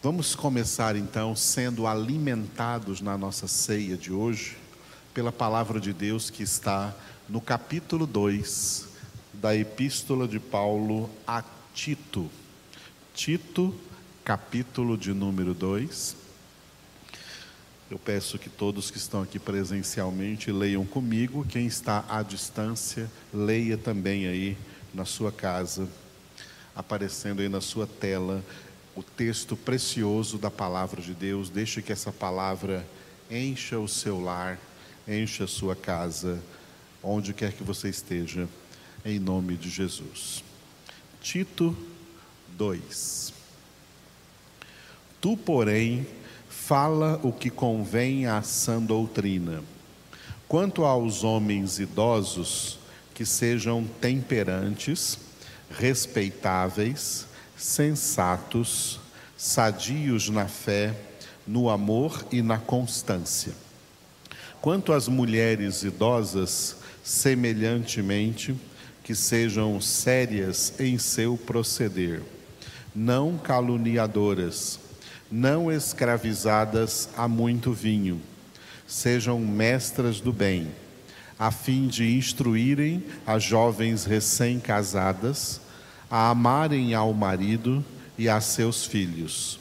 Vamos começar então sendo alimentados na nossa ceia de hoje pela palavra de Deus que está no capítulo 2 da Epístola de Paulo a Tito. Tito, capítulo de número 2. Eu peço que todos que estão aqui presencialmente leiam comigo, quem está à distância, leia também aí na sua casa, aparecendo aí na sua tela o texto precioso da palavra de Deus. Deixe que essa palavra encha o seu lar, encha a sua casa, onde quer que você esteja, em nome de Jesus. Tito 2. Tu, porém, fala o que convém à sã doutrina. Quanto aos homens idosos, que sejam temperantes, respeitáveis, sensatos, sadios na fé, no amor e na constância. Quanto às mulheres idosas, semelhantemente, que sejam sérias em seu proceder, não caluniadoras, não escravizadas a muito vinho, sejam mestras do bem, a fim de instruírem as jovens recém-casadas a amarem ao marido e a seus filhos,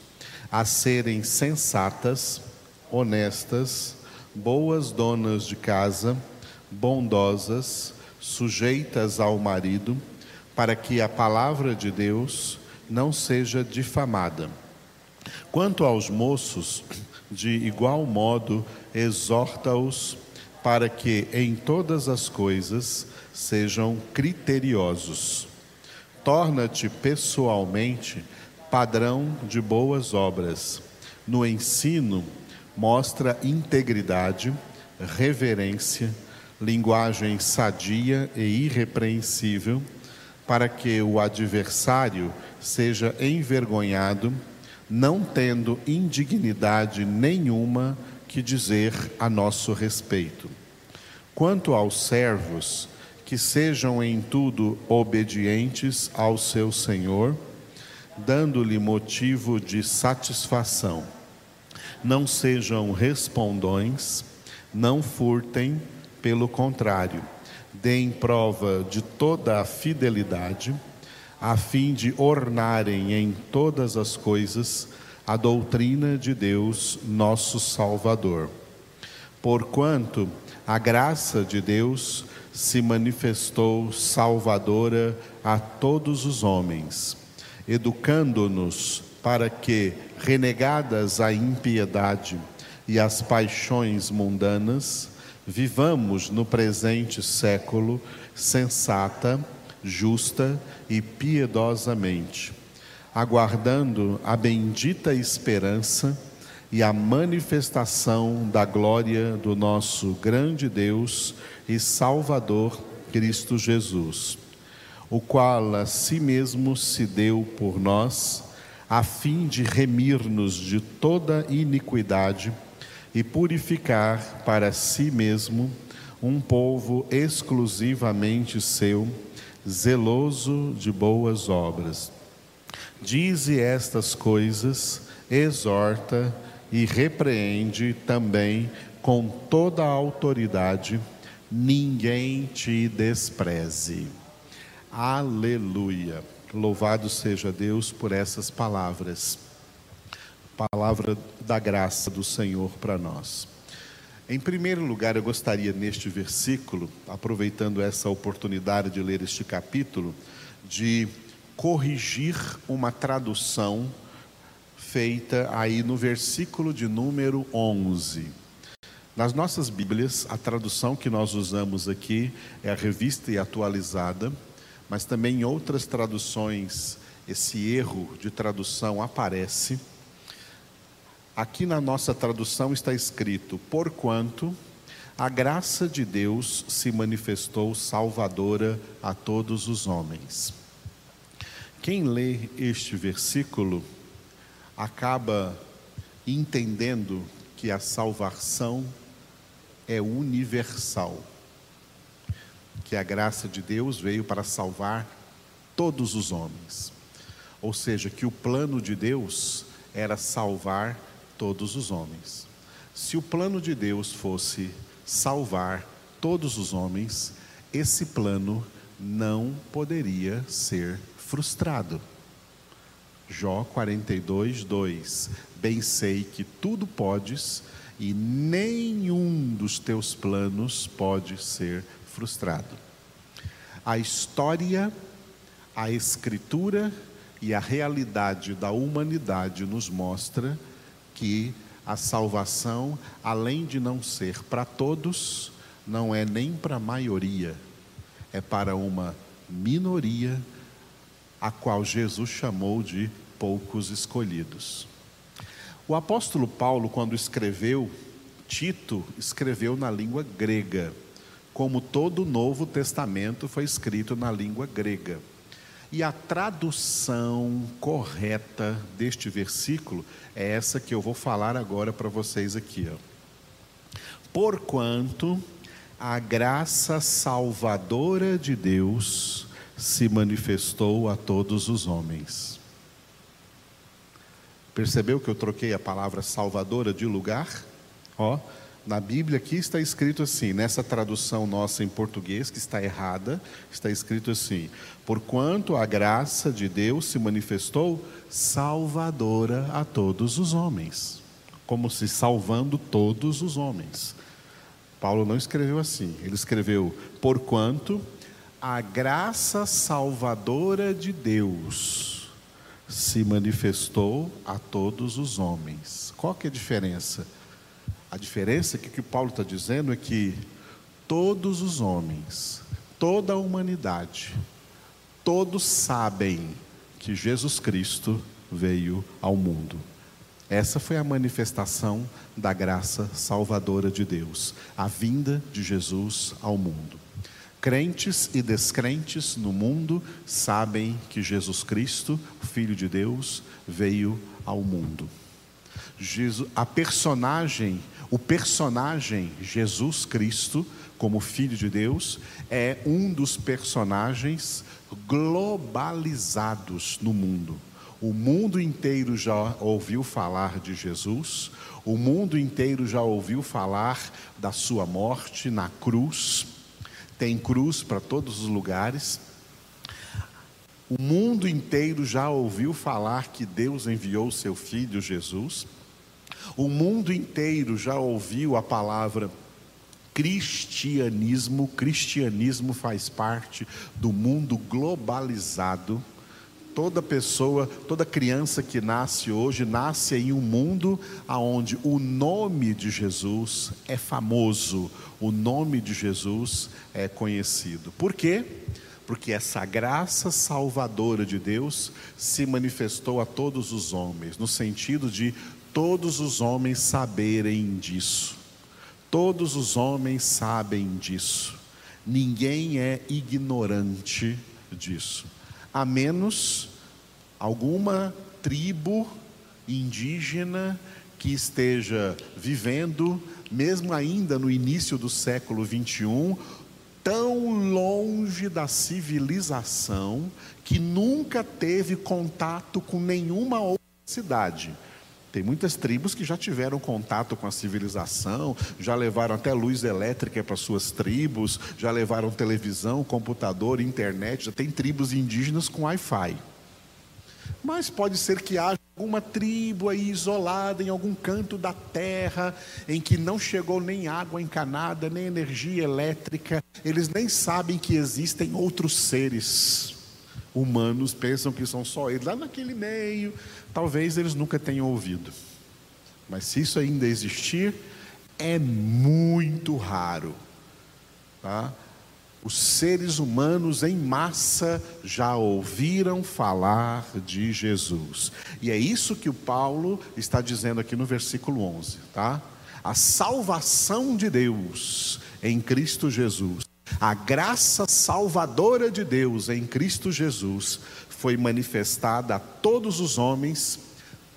a serem sensatas, honestas, boas donas de casa, bondosas, sujeitas ao marido, para que a palavra de Deus não seja difamada. Quanto aos moços, de igual modo, exorta-os para que em todas as coisas sejam criteriosos torna-te pessoalmente padrão de boas obras. No ensino, mostra integridade, reverência, linguagem sadia e irrepreensível, para que o adversário seja envergonhado, não tendo indignidade nenhuma que dizer a nosso respeito. Quanto aos servos, que sejam em tudo obedientes ao seu Senhor, dando-lhe motivo de satisfação. Não sejam respondões, não furtem, pelo contrário, deem prova de toda a fidelidade, a fim de ornarem em todas as coisas a doutrina de Deus, nosso Salvador. Porquanto a graça de Deus se manifestou salvadora a todos os homens, educando-nos para que, renegadas a impiedade e as paixões mundanas, vivamos no presente século sensata, justa e piedosamente, aguardando a bendita esperança e a manifestação da glória do nosso grande Deus e Salvador Cristo Jesus, o qual a si mesmo se deu por nós, a fim de remir-nos de toda iniquidade e purificar para si mesmo um povo exclusivamente seu, zeloso de boas obras. Dize estas coisas, exorta e repreende também com toda a autoridade ninguém te despreze. Aleluia. Louvado seja Deus por essas palavras. Palavra da graça do Senhor para nós. Em primeiro lugar, eu gostaria neste versículo, aproveitando essa oportunidade de ler este capítulo, de corrigir uma tradução feita aí no versículo de número 11 nas nossas Bíblias, a tradução que nós usamos aqui é a revista e atualizada, mas também em outras traduções esse erro de tradução aparece. Aqui na nossa tradução está escrito: Porquanto a graça de Deus se manifestou salvadora a todos os homens. Quem lê este versículo acaba entendendo que a salvação é universal. Que a graça de Deus veio para salvar todos os homens. Ou seja, que o plano de Deus era salvar todos os homens. Se o plano de Deus fosse salvar todos os homens, esse plano não poderia ser frustrado. Jó 42, 2: Bem sei que tudo podes e nenhum dos teus planos pode ser frustrado. A história, a escritura e a realidade da humanidade nos mostra que a salvação, além de não ser para todos, não é nem para a maioria, é para uma minoria, a qual Jesus chamou de poucos escolhidos. O apóstolo Paulo, quando escreveu Tito, escreveu na língua grega, como todo o Novo Testamento foi escrito na língua grega. E a tradução correta deste versículo é essa que eu vou falar agora para vocês aqui. Ó. Porquanto a graça salvadora de Deus se manifestou a todos os homens. Percebeu que eu troquei a palavra salvadora de lugar? Ó, na Bíblia aqui está escrito assim, nessa tradução nossa em português, que está errada, está escrito assim: Porquanto a graça de Deus se manifestou salvadora a todos os homens, como se salvando todos os homens. Paulo não escreveu assim, ele escreveu: Porquanto a graça salvadora de Deus se manifestou a todos os homens. Qual que é a diferença? A diferença é que o que Paulo está dizendo é que todos os homens, toda a humanidade, todos sabem que Jesus Cristo veio ao mundo. Essa foi a manifestação da graça salvadora de Deus, a vinda de Jesus ao mundo. Crentes e descrentes no mundo sabem que Jesus Cristo, Filho de Deus, veio ao mundo. A personagem, o personagem Jesus Cristo, como Filho de Deus, é um dos personagens globalizados no mundo. O mundo inteiro já ouviu falar de Jesus, o mundo inteiro já ouviu falar da sua morte na cruz tem cruz para todos os lugares. O mundo inteiro já ouviu falar que Deus enviou seu filho Jesus. O mundo inteiro já ouviu a palavra cristianismo. Cristianismo faz parte do mundo globalizado. Toda pessoa, toda criança que nasce hoje, nasce em um mundo onde o nome de Jesus é famoso, o nome de Jesus é conhecido. Por quê? Porque essa graça salvadora de Deus se manifestou a todos os homens, no sentido de todos os homens saberem disso. Todos os homens sabem disso. Ninguém é ignorante disso a menos alguma tribo indígena que esteja vivendo, mesmo ainda no início do século 21, tão longe da civilização que nunca teve contato com nenhuma outra cidade. Tem muitas tribos que já tiveram contato com a civilização, já levaram até luz elétrica para suas tribos, já levaram televisão, computador, internet. Já tem tribos indígenas com Wi-Fi. Mas pode ser que haja alguma tribo aí isolada em algum canto da terra, em que não chegou nem água encanada, nem energia elétrica, eles nem sabem que existem outros seres humanos, pensam que são só eles. Lá naquele meio, talvez eles nunca tenham ouvido. Mas se isso ainda existir, é muito raro. Tá? Os seres humanos em massa já ouviram falar de Jesus. E é isso que o Paulo está dizendo aqui no versículo 11, tá? A salvação de Deus em Cristo Jesus, a graça salvadora de Deus em Cristo Jesus foi manifestada a todos os homens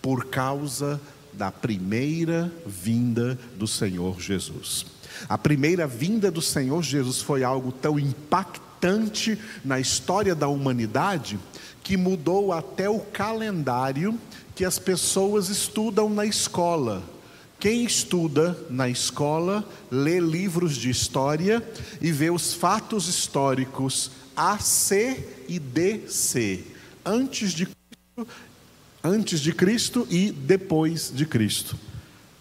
por causa da primeira vinda do Senhor Jesus. A primeira vinda do Senhor Jesus foi algo tão impactante na história da humanidade que mudou até o calendário que as pessoas estudam na escola. Quem estuda na escola lê livros de história e vê os fatos históricos A, C e DC, antes de Cristo, antes de Cristo e depois de Cristo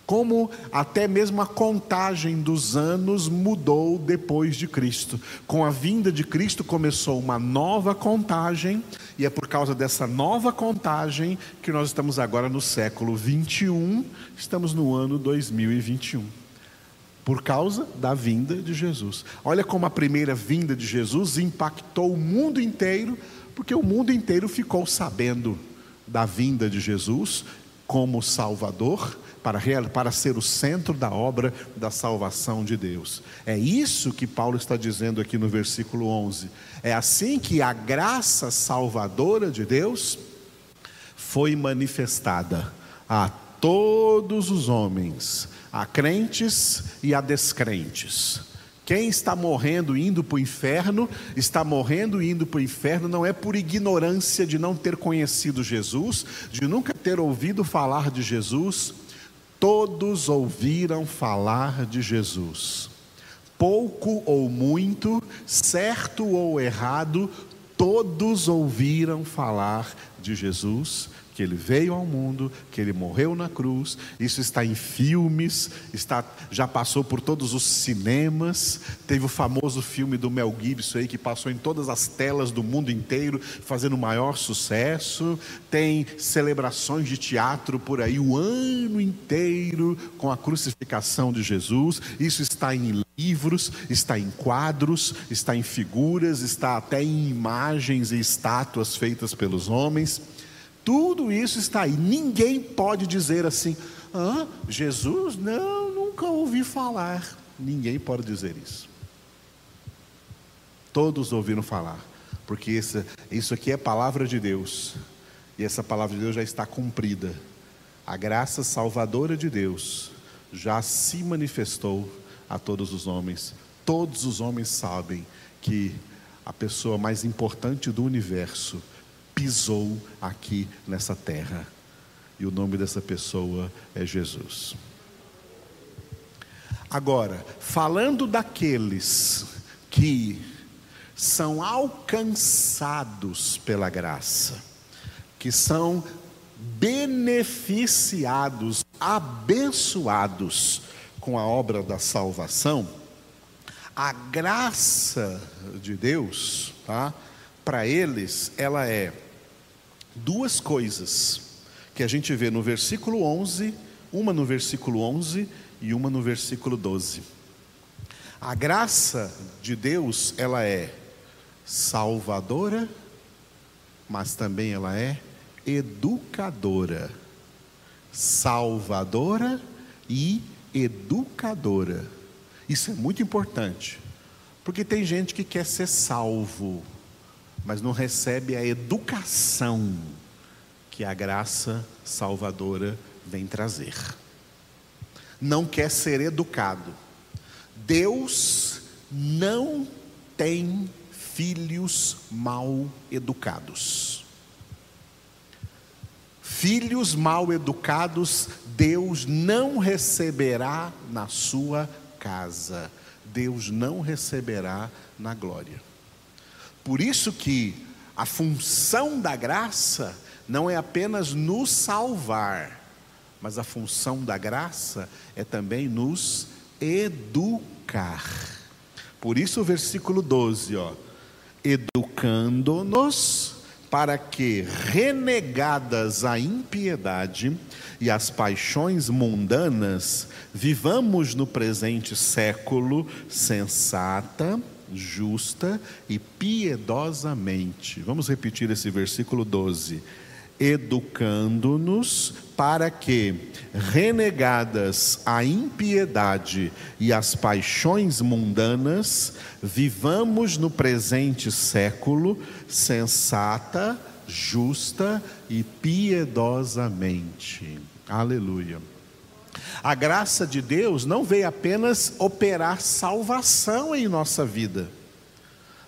como até mesmo a contagem dos anos mudou depois de Cristo. Com a vinda de Cristo começou uma nova contagem, e é por causa dessa nova contagem que nós estamos agora no século 21, estamos no ano 2021. Por causa da vinda de Jesus. Olha como a primeira vinda de Jesus impactou o mundo inteiro, porque o mundo inteiro ficou sabendo da vinda de Jesus como Salvador para, para ser o centro da obra da salvação de Deus. É isso que Paulo está dizendo aqui no versículo 11. É assim que a graça salvadora de Deus foi manifestada a todos os homens, a crentes e a descrentes. Quem está morrendo indo para o inferno, está morrendo indo para o inferno não é por ignorância de não ter conhecido Jesus, de nunca ter ouvido falar de Jesus, Todos ouviram falar de Jesus. Pouco ou muito, certo ou errado, todos ouviram falar de Jesus que ele veio ao mundo, que ele morreu na cruz. Isso está em filmes, está já passou por todos os cinemas. Teve o famoso filme do Mel Gibson aí que passou em todas as telas do mundo inteiro, fazendo maior sucesso. Tem celebrações de teatro por aí o ano inteiro com a crucificação de Jesus. Isso está em livros, está em quadros, está em figuras, está até em imagens e estátuas feitas pelos homens. Tudo isso está aí. Ninguém pode dizer assim: Jesus, não, nunca ouvi falar. Ninguém pode dizer isso. Todos ouviram falar, porque isso aqui é palavra de Deus, e essa palavra de Deus já está cumprida. A graça salvadora de Deus já se manifestou a todos os homens. Todos os homens sabem que a pessoa mais importante do universo pisou aqui nessa terra. E o nome dessa pessoa é Jesus. Agora, falando daqueles que são alcançados pela graça, que são beneficiados, abençoados com a obra da salvação, a graça de Deus, tá? Para eles, ela é duas coisas que a gente vê no versículo 11, uma no versículo 11 e uma no versículo 12. A graça de Deus, ela é salvadora, mas também ela é educadora. Salvadora e educadora. Isso é muito importante, porque tem gente que quer ser salvo, mas não recebe a educação que a graça salvadora vem trazer. Não quer ser educado. Deus não tem filhos mal educados. Filhos mal educados, Deus não receberá na sua casa, Deus não receberá na glória. Por isso que a função da graça não é apenas nos salvar, mas a função da graça é também nos educar. Por isso o versículo 12, ó, educando-nos para que, renegadas a impiedade e as paixões mundanas, vivamos no presente século sensata, justa e piedosamente. Vamos repetir esse versículo 12. Educando-nos para que, renegadas a impiedade e as paixões mundanas, vivamos no presente século sensata, justa e piedosamente. Aleluia. A graça de Deus não veio apenas operar salvação em nossa vida,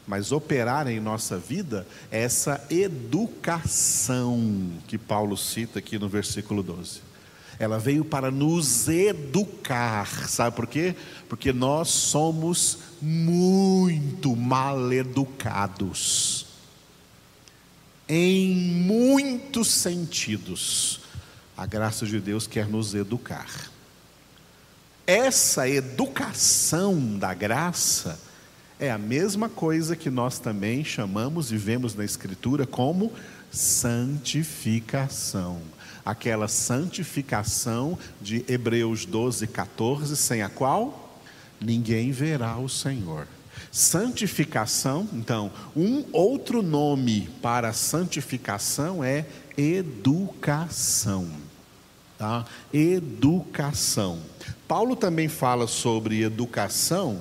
mas operar em nossa vida essa educação que Paulo cita aqui no versículo 12. Ela veio para nos educar, sabe por quê? Porque nós somos muito mal educados, em muitos sentidos. A graça de Deus quer nos educar. Essa educação da graça é a mesma coisa que nós também chamamos e vemos na Escritura como santificação. Aquela santificação de Hebreus 12, 14, sem a qual ninguém verá o Senhor. Santificação, então, um outro nome para santificação é educação. Tá? Educação. Paulo também fala sobre educação.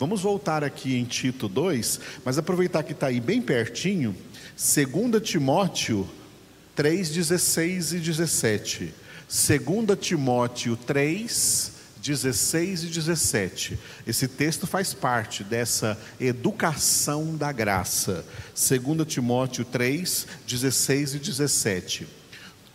Vamos voltar aqui em Tito 2, mas aproveitar que está aí bem pertinho, 2 Timóteo 3, 16 e 17. 2 Timóteo 3, 16 e 17. Esse texto faz parte dessa educação da graça. 2 Timóteo 3, 16 e 17.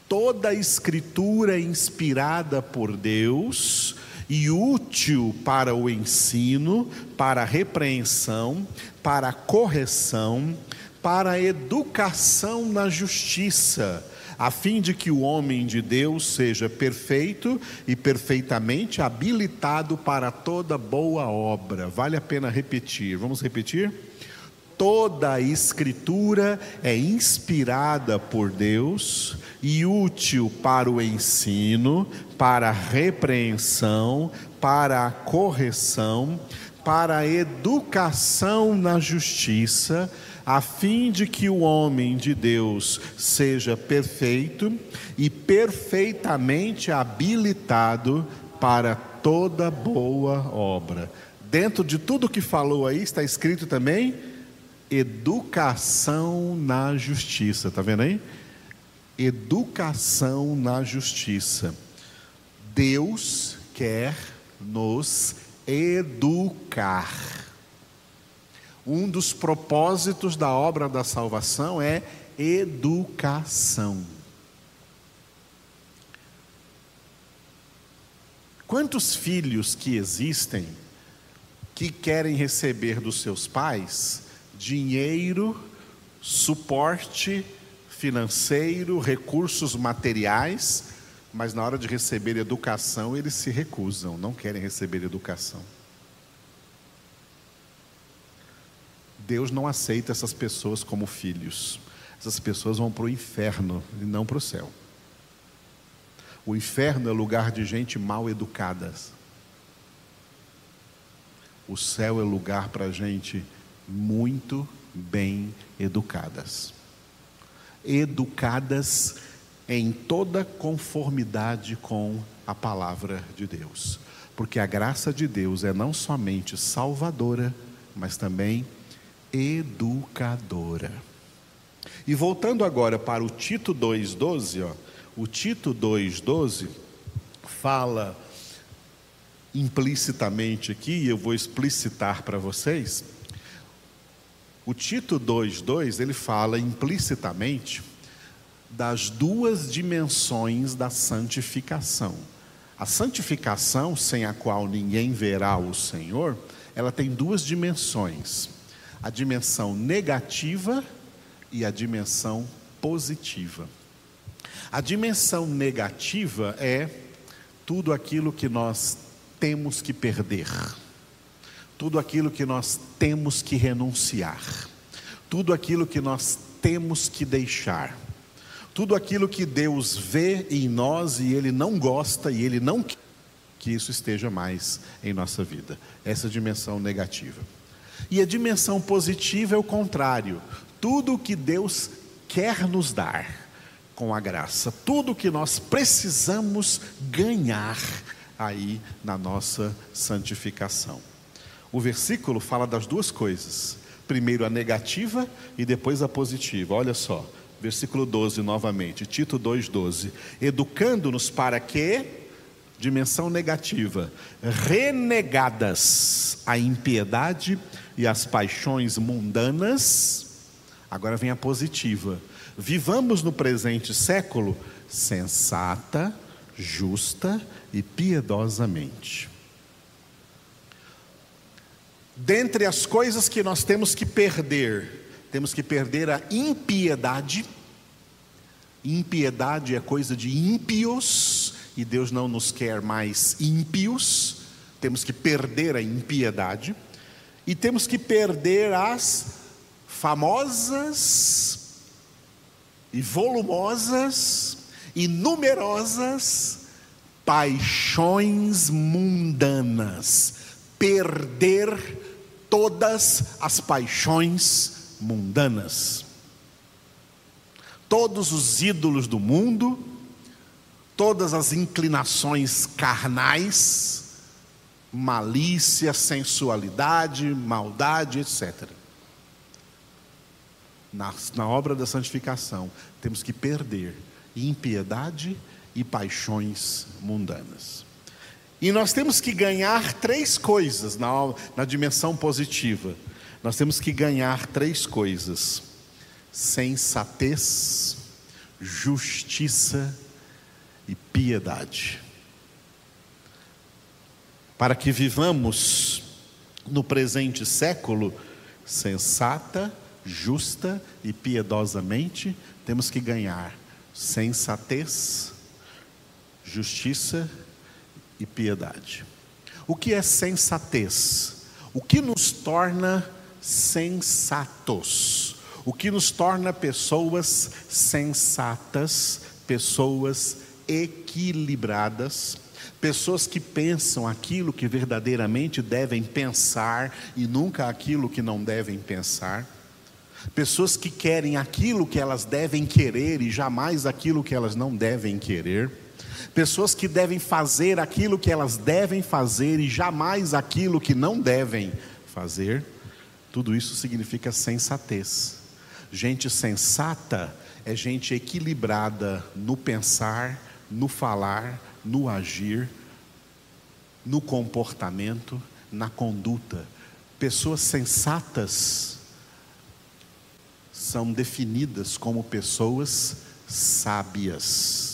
Toda a escritura é inspirada por Deus e útil para o ensino, para a repreensão, para a correção, para a educação na justiça, a fim de que o homem de Deus seja perfeito e perfeitamente habilitado para toda boa obra. Vale a pena repetir. Vamos repetir? Toda a Escritura é inspirada por Deus e útil para o ensino, para a repreensão, para a correção, para a educação na justiça, a fim de que o homem de Deus seja perfeito e perfeitamente habilitado para toda boa obra. Dentro de tudo que falou aí está escrito também educação na justiça, tá vendo aí? Educação na justiça. Deus quer nos educar. Um dos propósitos da obra da salvação é educação. Quantos filhos que existem que querem receber dos seus pais dinheiro, suporte financeiro, recursos materiais, mas na hora de receber educação eles se recusam, não querem receber educação. Deus não aceita essas pessoas como filhos. Essas pessoas vão para o inferno e não para o céu. O inferno é lugar de gente mal educada. O céu é lugar para gente muito bem educadas. Educadas em toda conformidade com a palavra de Deus. Porque a graça de Deus é não somente salvadora, mas também educadora. E voltando agora para o Tito 2,12, ó, o Tito 2,12 fala implicitamente aqui, eu vou explicitar para vocês, o Tito 2:2 ele fala implicitamente das duas dimensões da santificação. A santificação, sem a qual ninguém verá o Senhor, ela tem duas dimensões: a dimensão negativa e a dimensão positiva. A dimensão negativa é tudo aquilo que nós temos que perder tudo aquilo que nós temos que renunciar, tudo aquilo que nós temos que deixar, tudo aquilo que Deus vê em nós e Ele não gosta e Ele não quer que isso esteja mais em nossa vida. Essa dimensão negativa. E a dimensão positiva é o contrário. Tudo o que Deus quer nos dar com a graça, tudo o que nós precisamos ganhar aí na nossa santificação. O versículo fala das duas coisas. Primeiro a negativa e depois a positiva. Olha só, versículo 12 novamente, Tito 2:12. Educando-nos para que dimensão negativa, renegadas a impiedade, e as paixões mundanas. Agora vem a positiva. Vivamos no presente século sensata, justa e piedosamente. Dentre as coisas que nós temos que perder, temos que perder a impiedade. Impiedade é coisa de ímpios, e Deus não nos quer mais ímpios. Temos que perder a impiedade e temos que perder as famosas e volumosas e numerosas paixões mundanas. Perder todas as paixões mundanas. Todos os ídolos do mundo, todas as inclinações carnais, malícia, sensualidade, maldade, etc. Na, na obra da santificação, temos que perder impiedade e paixões mundanas. E nós temos que ganhar três coisas na, na dimensão positiva. Nós temos que ganhar três coisas: sensatez, justiça e piedade para que vivamos no presente século sensata, justa e piedosamente, temos que ganhar sensatez, justiça e piedade. O que é sensatez? O que nos torna sensatos? O que nos torna pessoas sensatas, pessoas equilibradas, Pessoas que pensam aquilo que verdadeiramente devem pensar e nunca aquilo que não devem pensar. Pessoas que querem aquilo que elas devem querer e jamais aquilo que elas não devem querer. Pessoas que devem fazer aquilo que elas devem fazer e jamais aquilo que não devem fazer. Tudo isso significa sensatez. Gente sensata é gente equilibrada no pensar, no falar, no agir, no comportamento, na conduta. Pessoas sensatas são definidas como pessoas sábias.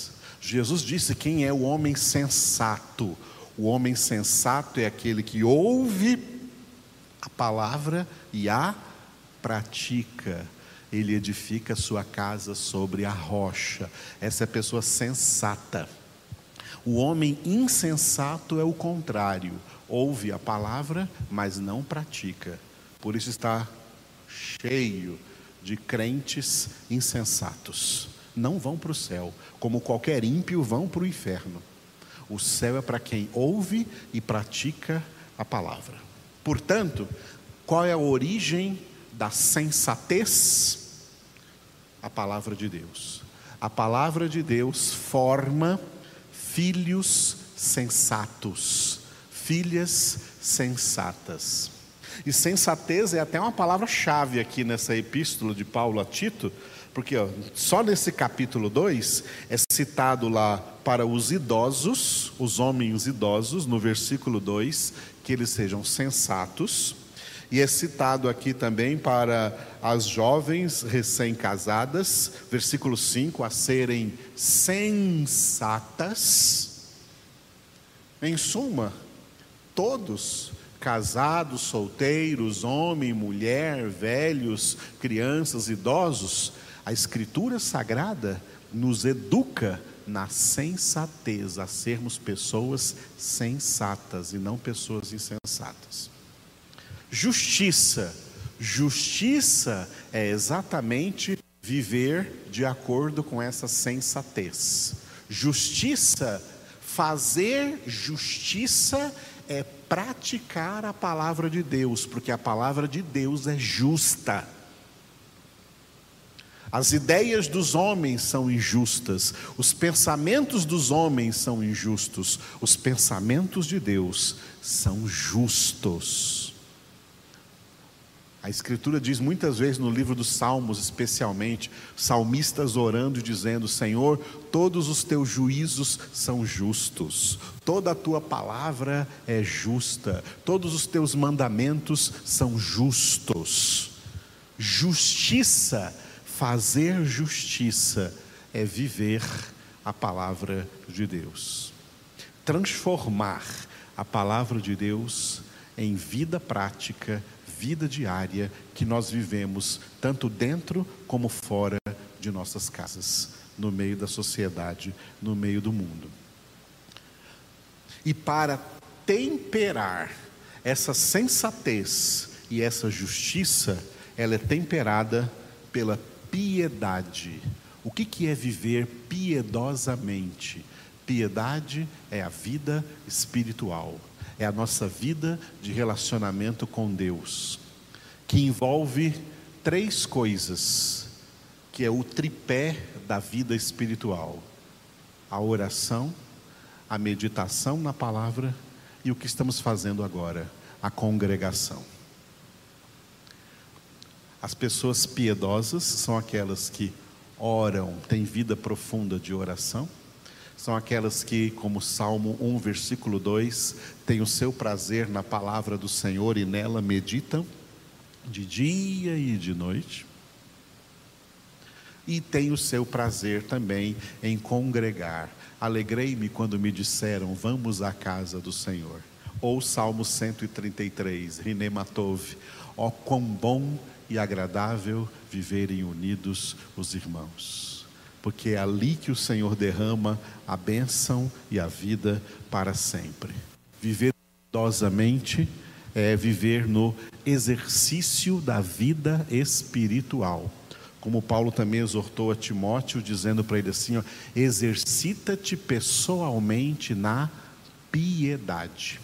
Jesus disse: quem é o homem sensato? O homem sensato é aquele que ouve a palavra e a pratica. Ele edifica sua casa sobre a rocha. Essa é a pessoa sensata. O homem insensato é o contrário, ouve a palavra, mas não pratica. Por isso está cheio de crentes insensatos. Não vão para o céu, como qualquer ímpio vão para o inferno. O céu é para quem ouve e pratica a palavra. Portanto, qual é a origem da sensatez? A palavra de Deus. A palavra de Deus forma filhos sensatos, filhas sensatas. E sensatez é até uma palavra-chave aqui nessa epístola de Paulo a Tito, porque ó, só nesse capítulo 2 é citado lá para os idosos, os homens idosos, no versículo 2, que eles sejam sensatos. E é citado aqui também para as jovens recém-casadas, versículo 5, a serem sensatas. Em suma, todos, casados, solteiros, homem, mulher, velhos, crianças, idosos, a Escritura Sagrada nos educa na sensatez, a sermos pessoas sensatas e não pessoas insensatas. Justiça. Justiça é exatamente viver de acordo com essa sensatez. Justiça, fazer justiça é praticar a palavra de Deus, porque a palavra de Deus é justa. As ideias dos homens são injustas, os pensamentos dos homens são injustos, os pensamentos de Deus são justos. A Escritura diz muitas vezes no livro dos Salmos, especialmente, salmistas orando e dizendo: Senhor, todos os teus juízos são justos, toda a tua palavra é justa, todos os teus mandamentos são justos. Justiça, fazer justiça, é viver a palavra de Deus, transformar a palavra de Deus em vida prática vida diária que nós vivemos, tanto dentro como fora de nossas casas, no meio da sociedade, no meio do mundo. E para temperar essa sensatez e essa justiça, ela é temperada pela piedade. O que, que é viver piedosamente? Piedade é a vida espiritual é a nossa vida de relacionamento com Deus, que envolve três coisas, que é o tripé da vida espiritual: a oração, a meditação na palavra e o que estamos fazendo agora, a congregação. As pessoas piedosas são aquelas que oram, têm vida profunda de oração são aquelas que, como Salmo 1, versículo 2, têm o seu prazer na palavra do Senhor e nela meditam de dia e de noite. E têm o seu prazer também em congregar. Alegrei-me quando me disseram: Vamos à casa do Senhor. Ou Salmo 133, Rinematov, ó quão bom e agradável viverem unidos os irmãos porque é ali que o Senhor derrama a bênção e a vida para sempre. Viver piedosamente é viver no exercício da vida espiritual. Como Paulo também exortou a Timóteo, dizendo para ele assim: exercita-te pessoalmente na piedade.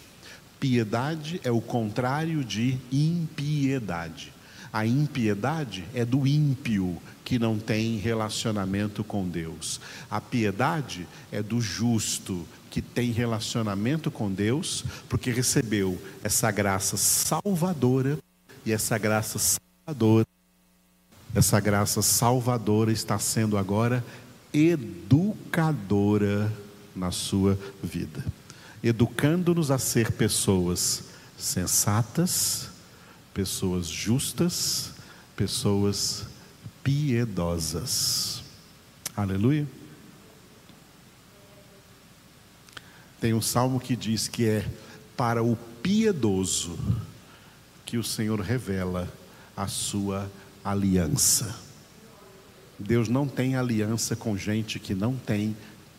Piedade é o contrário de impiedade. A impiedade é do ímpio, que não tem relacionamento com Deus. A piedade é do justo, que tem relacionamento com Deus, porque recebeu essa graça salvadora, e essa graça salvadora, essa graça salvadora está sendo agora educadora na sua vida, educando-nos a ser pessoas sensatas, pessoas justas, pessoas piedosas. Aleluia. Tem um salmo que diz que é para o piedoso que o Senhor revela a sua aliança. Deus não tem aliança com gente que não tem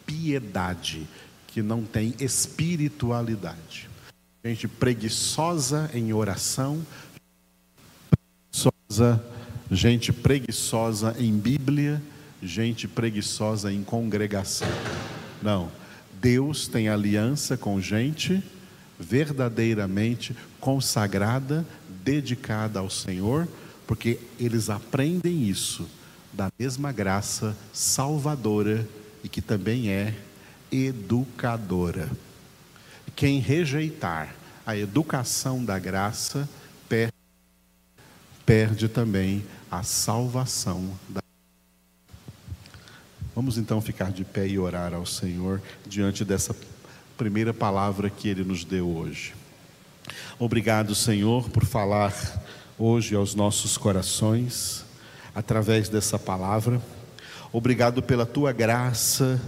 piedade, que não tem espiritualidade. Gente preguiçosa em oração, gente preguiçosa em Bíblia, gente preguiçosa em congregação. Não. Deus tem aliança com gente verdadeiramente consagrada, dedicada ao Senhor, porque eles aprendem isso da mesma graça salvadora e que também é educadora. Quem rejeitar a educação da graça perde também a salvação da Vamos então ficar de pé e orar ao Senhor diante dessa primeira palavra que Ele nos deu hoje. Obrigado, Senhor, por falar hoje aos nossos corações, através dessa palavra. Obrigado pela tua graça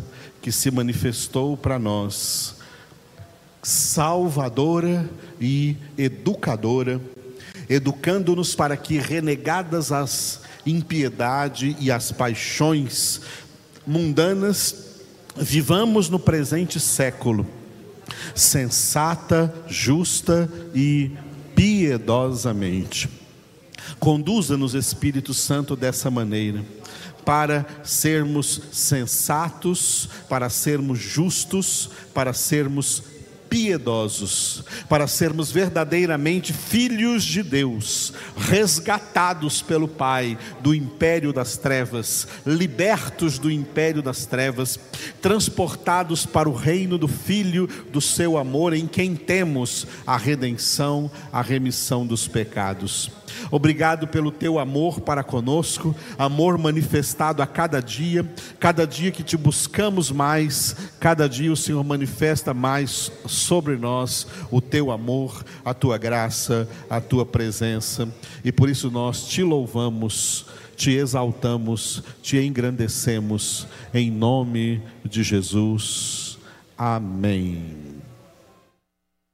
que se manifestou para nós, salvadora e educadora educando-nos para que, renegadas as impiedade e as paixões mundanas, vivamos no presente século, sensata, justa e piedosamente. Conduza-nos, Espírito Santo, dessa maneira, para sermos sensatos, para sermos justos, para sermos piedosos, para sermos verdadeiramente filhos de Deus, resgatados pelo Pai do império das trevas, libertos do império das trevas, transportados para o reino do Filho do seu amor, em quem temos a redenção, a remissão dos pecados. Obrigado pelo teu amor para conosco, amor manifestado a cada dia, cada dia que te buscamos mais, cada dia o Senhor manifesta mais sobre nós o teu amor, a tua graça, a tua presença, e por isso nós te louvamos, te exaltamos, te engrandecemos, em nome de Jesus. Amém.